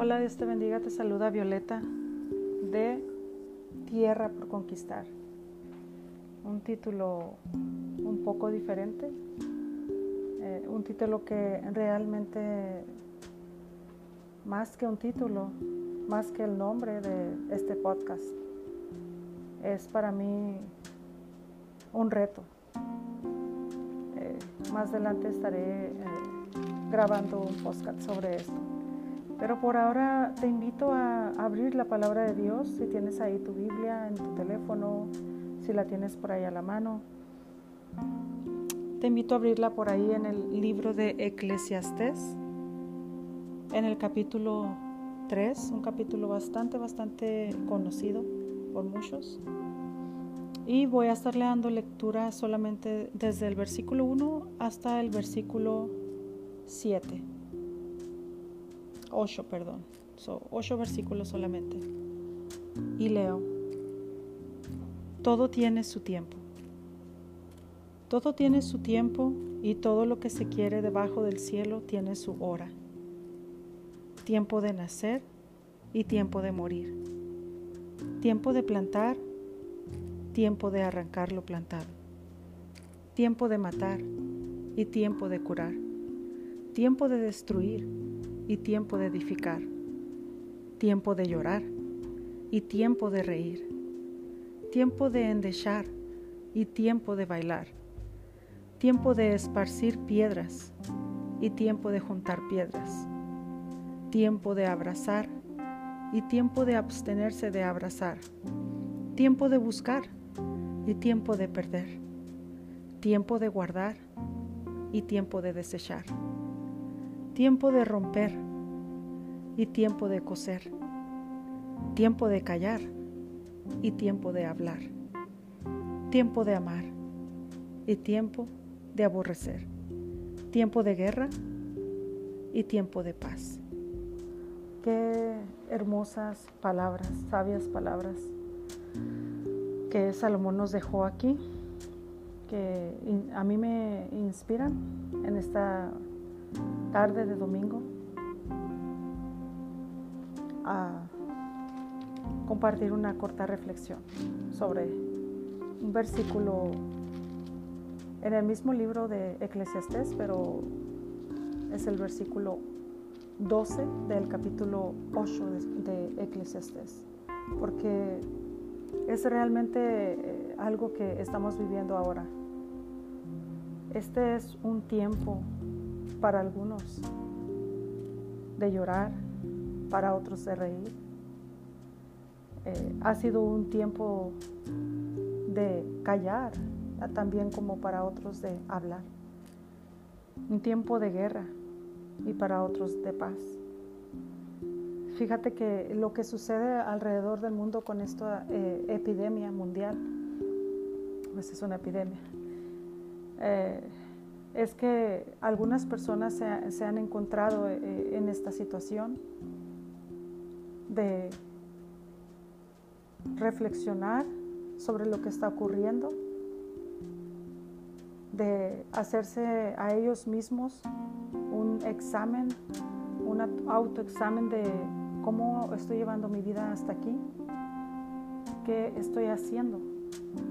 Hola, Dios te bendiga, te saluda Violeta de Tierra por Conquistar. Un título un poco diferente, eh, un título que realmente, más que un título, más que el nombre de este podcast, es para mí un reto. Eh, más adelante estaré eh, grabando un podcast sobre esto. Pero por ahora te invito a abrir la palabra de Dios, si tienes ahí tu Biblia en tu teléfono, si la tienes por ahí a la mano. Te invito a abrirla por ahí en el libro de Eclesiastés, en el capítulo 3, un capítulo bastante, bastante conocido por muchos. Y voy a estarle dando lectura solamente desde el versículo 1 hasta el versículo 7. 8, perdón. So, 8 versículos solamente. Y leo. Todo tiene su tiempo. Todo tiene su tiempo y todo lo que se quiere debajo del cielo tiene su hora. Tiempo de nacer y tiempo de morir. Tiempo de plantar, tiempo de arrancar lo plantado. Tiempo de matar y tiempo de curar. Tiempo de destruir y tiempo de edificar, tiempo de llorar y tiempo de reír, tiempo de endechar y tiempo de bailar, tiempo de esparcir piedras y tiempo de juntar piedras, tiempo de abrazar y tiempo de abstenerse de abrazar, tiempo de buscar y tiempo de perder, tiempo de guardar y tiempo de desechar tiempo de romper y tiempo de coser, tiempo de callar y tiempo de hablar, tiempo de amar y tiempo de aborrecer, tiempo de guerra y tiempo de paz. Qué hermosas palabras, sabias palabras que Salomón nos dejó aquí, que a mí me inspiran en esta tarde de domingo a compartir una corta reflexión sobre un versículo en el mismo libro de Eclesiastés, pero es el versículo 12 del capítulo 8 de, Eclesiastés, porque es realmente eh, algo que estamos viviendo ahora. Este es un tiempo para algunos de llorar, para otros de reír. Eh, ha sido un tiempo de callar, también como para otros de hablar. Un tiempo de guerra y para otros de paz. Fíjate que lo que sucede alrededor del mundo con esta eh, epidemia mundial, pues es una epidemia. Eh, es que algunas personas se, han encontrado eh, en esta situación de reflexionar sobre lo que está ocurriendo, de hacerse a ellos mismos un examen, un autoexamen de cómo estoy llevando mi vida hasta aquí, qué estoy haciendo,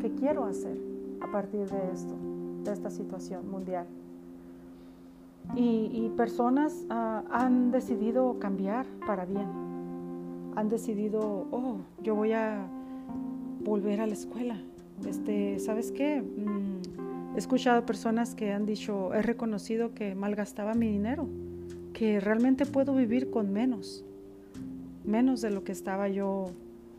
qué quiero hacer a partir de esto de esta situación mundial. Y, personas ah, han decidido cambiar para bien. Han decidido, oh, yo voy a volver a la escuela. Este, ¿Sabes qué? Mm, he escuchado personas que han dicho, he reconocido que malgastaba mi dinero, que realmente puedo vivir con menos, menos de lo que estaba yo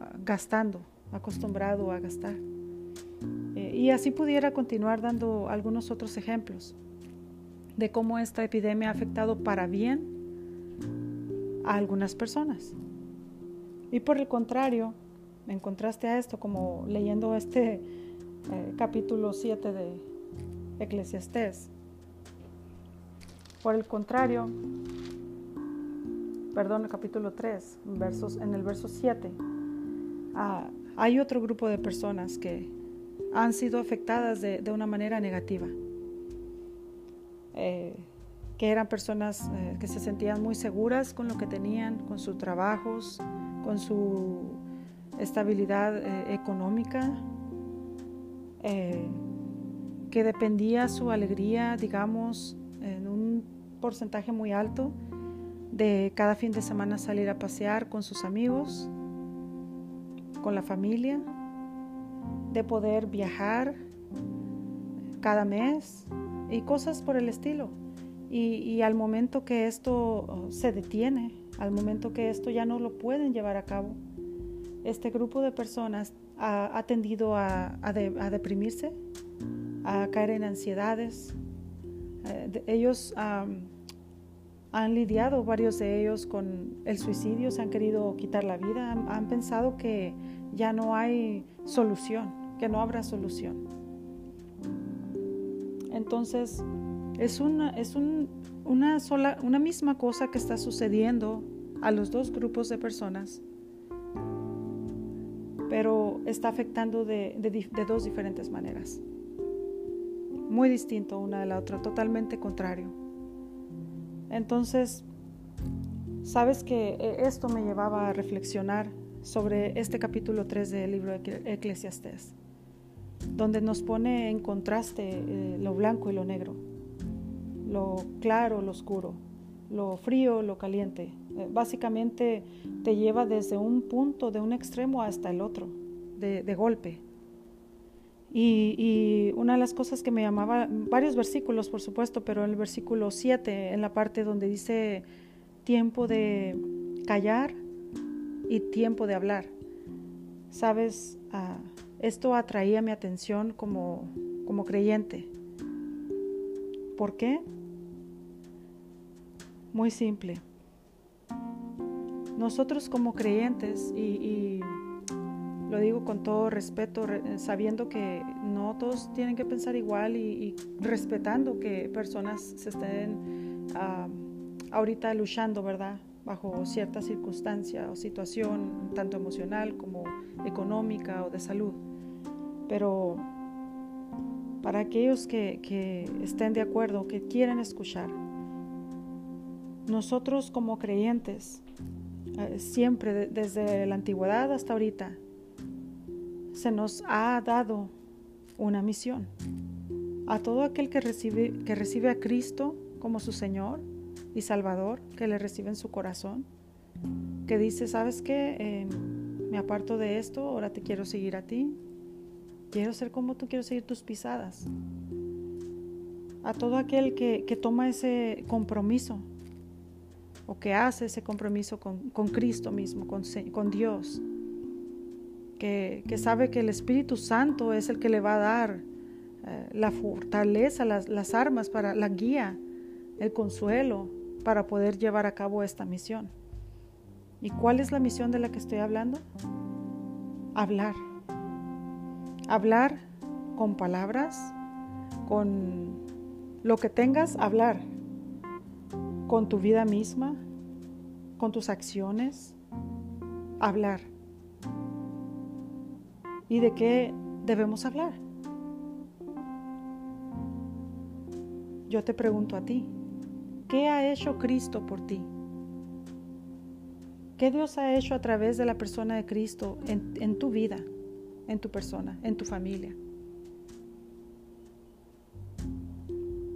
ah, gastando, acostumbrado a gastar. Y así pudiera continuar dando algunos otros ejemplos de cómo esta epidemia ha afectado para bien a algunas personas. Y por el contrario, en contraste a esto, como leyendo este eh, capítulo 7 de Eclesiastés, por el contrario, perdón, el capítulo 3, versos, en el verso 7, ah, hay otro grupo de personas que han sido afectadas de, una manera negativa. Eh, que eran personas eh, que se sentían muy seguras con lo que tenían, con sus trabajos, con su estabilidad eh, económica, eh, que dependía su alegría, digamos, en un porcentaje muy alto de cada fin de semana salir a pasear con sus amigos, con la familia, de poder viajar cada mes y cosas por el estilo. Y, al momento que esto oh, se detiene, al momento que esto ya no lo pueden llevar a cabo, este grupo de personas ha, tendido a, deprimirse, a caer en ansiedades. Eh, ellos han lidiado, varios de ellos, con el suicidio, se han querido quitar la vida, han pensado que ya no hay solución, que no habrá solución. Entonces, es una, es una, sola, una misma cosa que está sucediendo a los dos grupos de personas, pero está afectando de, de dos diferentes maneras. Muy distinto una de la otra, totalmente contrario. Entonces, sabes que eh, esto me llevaba a reflexionar sobre este capítulo 3 del libro de Eclesiastés, donde nos pone en contraste eh, lo blanco y lo negro lo claro, lo oscuro, lo frío, lo caliente. Eh, básicamente te lleva desde un punto, de un extremo hasta el otro, de, golpe. Y, una de las cosas que me llamaba, varios versículos por supuesto, pero el versículo 7, en la parte donde dice tiempo de callar y tiempo de hablar. Sabes, ah, esto atraía mi atención como, como creyente. ¿Por qué? Muy simple. Nosotros como creyentes, y, lo digo con todo respeto, sabiendo que no todos tienen que pensar igual y, respetando que personas se estén ah, ahorita luchando, ¿verdad? Bajo cierta circunstancia o situación, tanto emocional como económica o de salud. Pero para aquellos que, que estén de acuerdo, que quieren escuchar, nosotros como creyentes, eh, siempre desde la antigüedad hasta ahorita, se nos ha dado una misión. A todo aquel que recibe, que recibe a Cristo como su Señor y Salvador, que le recibe en su corazón, que dice, ¿sabes qué? Em, me aparto de esto, ahora te quiero seguir a ti. Quiero ser como tú, quiero seguir tus pisadas. A todo aquel que, que toma ese compromiso o que hace ese compromiso con, Cristo mismo, con, Dios, que, sabe que el Espíritu Santo es el que le va a dar eh, la fortaleza, las, las armas para la guía, el consuelo para poder llevar a cabo esta misión. ¿Y cuál es la misión de la que estoy hablando? Hablar. Hablar con palabras, con lo que tengas, hablar con tu vida misma, con tus acciones, hablar. ¿Y de qué debemos hablar? Yo te pregunto a ti, ¿qué ha hecho Cristo por ti? ¿Qué Dios ha hecho a través de la persona de Cristo en, tu vida, en tu persona, en tu familia?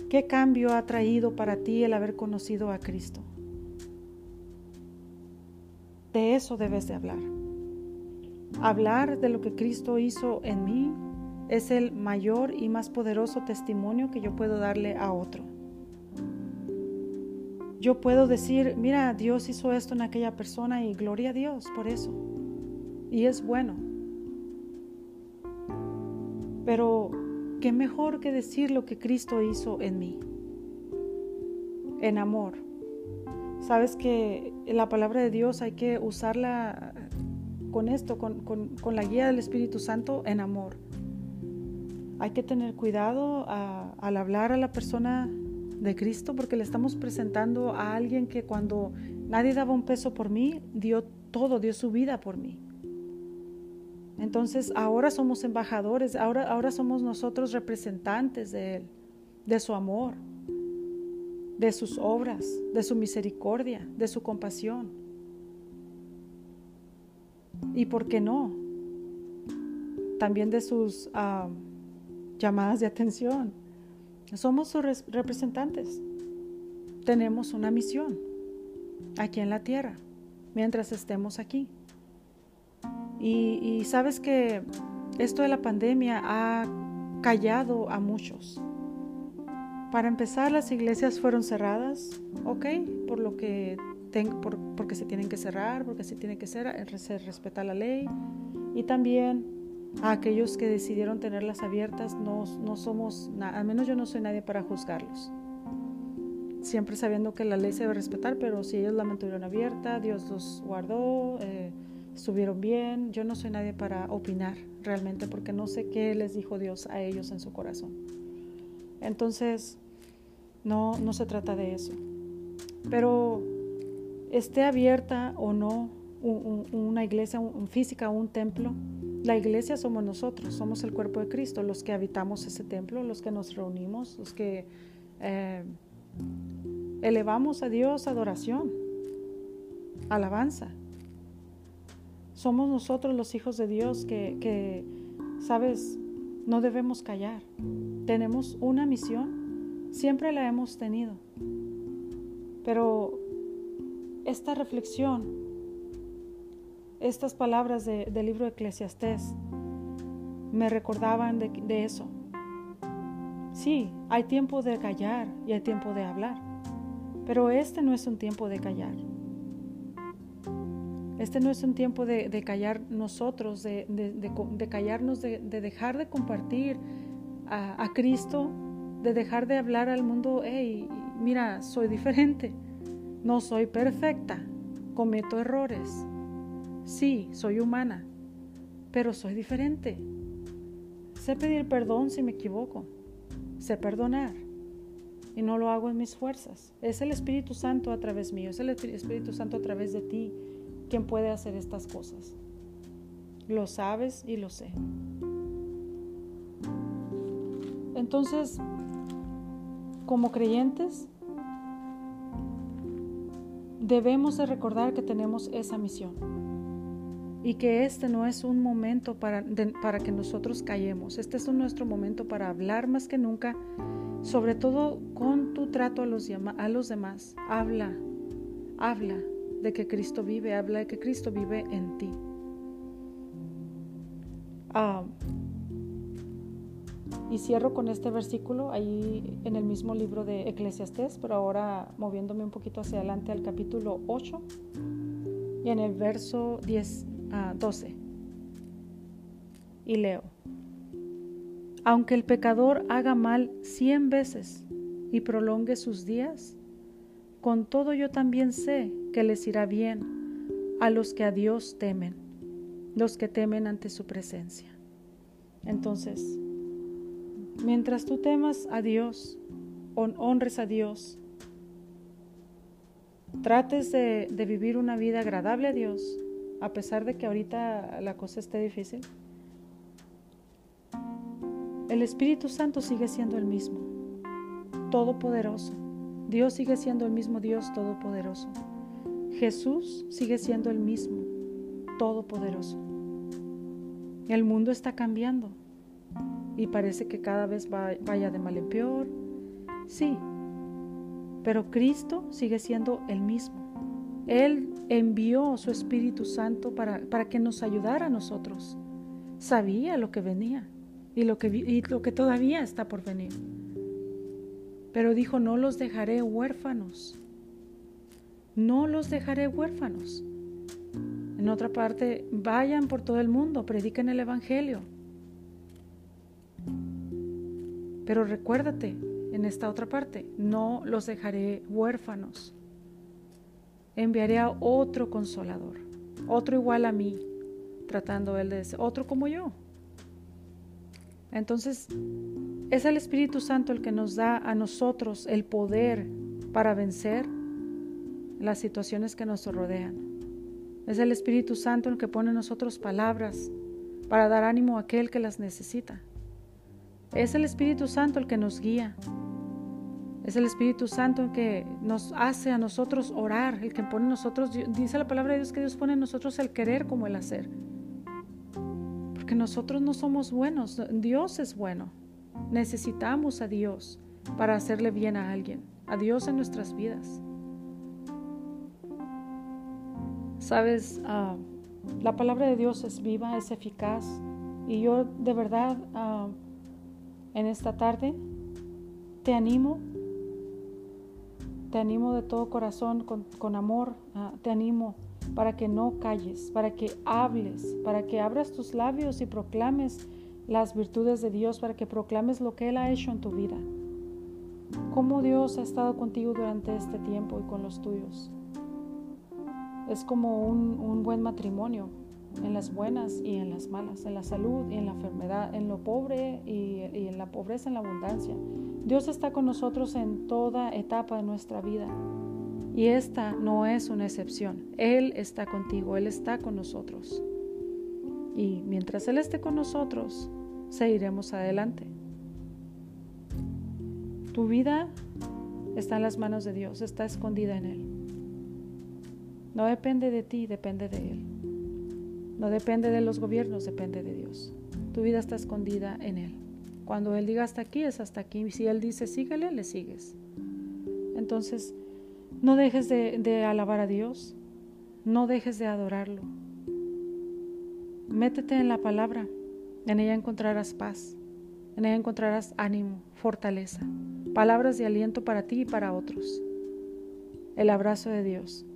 ¿Qué cambio ha traído para ti el haber conocido a Cristo? De eso debes de hablar. Hablar de lo que Cristo hizo en mí es el mayor y más poderoso testimonio que yo puedo darle a otro. Yo puedo decir, mira, Dios hizo esto en aquella persona y gloria a Dios por eso. Y es bueno. Pero ¿qué mejor que decir lo que Cristo hizo en mí? En amor. Sabes que la palabra de Dios hay que usarla con esto, con, la guía del Espíritu Santo en amor. Hay que tener cuidado al hablar a la persona de Cristo porque le estamos presentando a alguien que cuando nadie daba un peso por mí, dio todo, dio su vida por mí. Entonces ahora somos embajadores, ahora, ahora somos nosotros representantes de Él, de su amor. de sus obras, de su misericordia, de su compasión. Y por qué no, también de sus llamadas de atención. Somos sus representantes. Tenemos una misión aquí en la tierra, mientras estemos aquí. Y, sabes que esto de la pandemia ha callado a muchos. Para empezar, las iglesias fueron cerradas, ok, por lo que por, porque se tienen que cerrar, porque se tiene que ser, respetar la ley. Y también a aquellos que decidieron tenerlas abiertas, no, no somos, al menos yo no soy nadie para juzgarlos. Siempre sabiendo que la ley se debe respetar, pero si ellos la mantuvieron abierta, Dios los guardó, eh, estuvieron bien. Yo no soy nadie para opinar realmente porque no sé qué les dijo Dios a ellos en su corazón. Entonces, no, no se trata de eso. Pero esté abierta o no una iglesia física o un templo, la iglesia somos nosotros, somos el cuerpo de Cristo, los que habitamos ese templo, los que nos reunimos, los que eh, elevamos a Dios adoración, alabanza. Somos nosotros los hijos de Dios que, sabes, no debemos callar. Tenemos una misión, siempre la hemos tenido. Pero esta reflexión, estas palabras del libro de Eclesiastés, me recordaban de, de eso. Sí, hay tiempo de callar y hay tiempo de hablar, pero este no es un tiempo de callar. Este no es un tiempo de, callar nosotros, de, callarnos, de, dejar de compartir a, Cristo, de dejar de hablar al mundo, hey, mira, soy diferente, no soy perfecta, cometo errores. Sí, soy humana, pero soy diferente. Sé pedir perdón si me equivoco, sé perdonar y no lo hago en mis fuerzas. Es el Espíritu Santo a través mío, es el Espíritu Santo a través de ti quien puede hacer estas cosas. Lo sabes y lo sé. Entonces, como creyentes, debemos de recordar que tenemos esa misión y que este no es un momento para, para que nosotros callemos, este es nuestro momento para hablar más que nunca, sobre todo con tu trato a los, a los demás. Habla, habla, de que Cristo vive, habla de que Cristo vive en ti. Ah, y cierro con este versículo ahí en el mismo libro de Eclesiastés, pero ahora moviéndome un poquito hacia adelante al capítulo 8 y en el verso 10, 12. Ah, y leo, aunque el pecador haga mal cien veces y prolongue sus días, con todo yo también sé que les irá bien a los que a Dios temen, los que temen ante su presencia. Entonces, mientras tú temas a Dios, honres a Dios, trates de, vivir una vida agradable a Dios, a pesar de que ahorita la cosa esté difícil, el Espíritu Santo sigue siendo el mismo, todopoderoso. Dios sigue siendo el mismo Dios todopoderoso. Jesús sigue siendo el mismo, todopoderoso. El mundo está cambiando y parece que cada vez vaya de mal en peor. Sí, pero Cristo sigue siendo el mismo. Él envió su Espíritu Santo para, para que nos ayudara a nosotros. Sabía lo que venía y lo que, y lo que todavía está por venir. Pero dijo, no los dejaré huérfanos no los dejaré huérfanos. En otra parte, vayan por todo el mundo, prediquen el Evangelio. Pero recuérdate, en esta otra parte, no los dejaré huérfanos. Enviaré a otro consolador, otro igual a mí, tratando él de ser otro como yo. Entonces, es el Espíritu Santo el que nos da a nosotros el poder para vencer las situaciones que nos rodean. Es el Espíritu Santo el que pone en nosotros palabras para dar ánimo a aquel que las necesita. Es el Espíritu Santo el que nos guía. Es el Espíritu Santo que nos hace a nosotros orar, el que pone en nosotros, dice la palabra de Dios que Dios pone en nosotros el querer como el hacer. Porque nosotros no somos buenos, Dios es bueno. Necesitamos a Dios para hacerle bien a alguien, a Dios en nuestras vidas. Sabes, ah, la palabra de Dios es viva, es eficaz. Y yo de verdad ah, en esta tarde te animo, te animo de todo corazón, con, amor, ah, te animo para que no calles, para que hables, para que abras tus labios y proclames las virtudes de Dios, para que proclames lo que Él ha hecho en tu vida. Cómo Dios ha estado contigo durante este tiempo y con los tuyos. Es como un, buen matrimonio, en las buenas y en las malas, en la salud y en la enfermedad, en lo pobre y, en la pobreza, en la abundancia. Dios está con nosotros en toda etapa de nuestra vida. Y esta no es una excepción. Él está contigo, Él está con nosotros. Y mientras Él esté con nosotros, seguiremos adelante. Tu vida está en las manos de Dios, está escondida en Él. No depende de ti, depende de Él. No depende de los gobiernos, depende de Dios. Tu vida está escondida en Él. Cuando Él diga hasta aquí, es hasta aquí. Si Él dice síguele, le sigues. Entonces, no dejes de, de alabar a Dios. No dejes de adorarlo. Métete en la palabra. En ella encontrarás paz. En ella encontrarás ánimo, fortaleza, palabras de aliento para ti y para otros. El abrazo de Dios.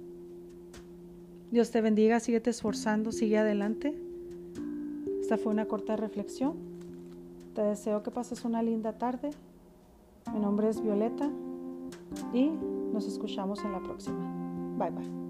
Dios te bendiga, síguete esforzando, sigue adelante. Esta fue una corta reflexión. Te deseo que pases una linda tarde. Mi nombre es Violeta y nos escuchamos en la próxima. Bye bye.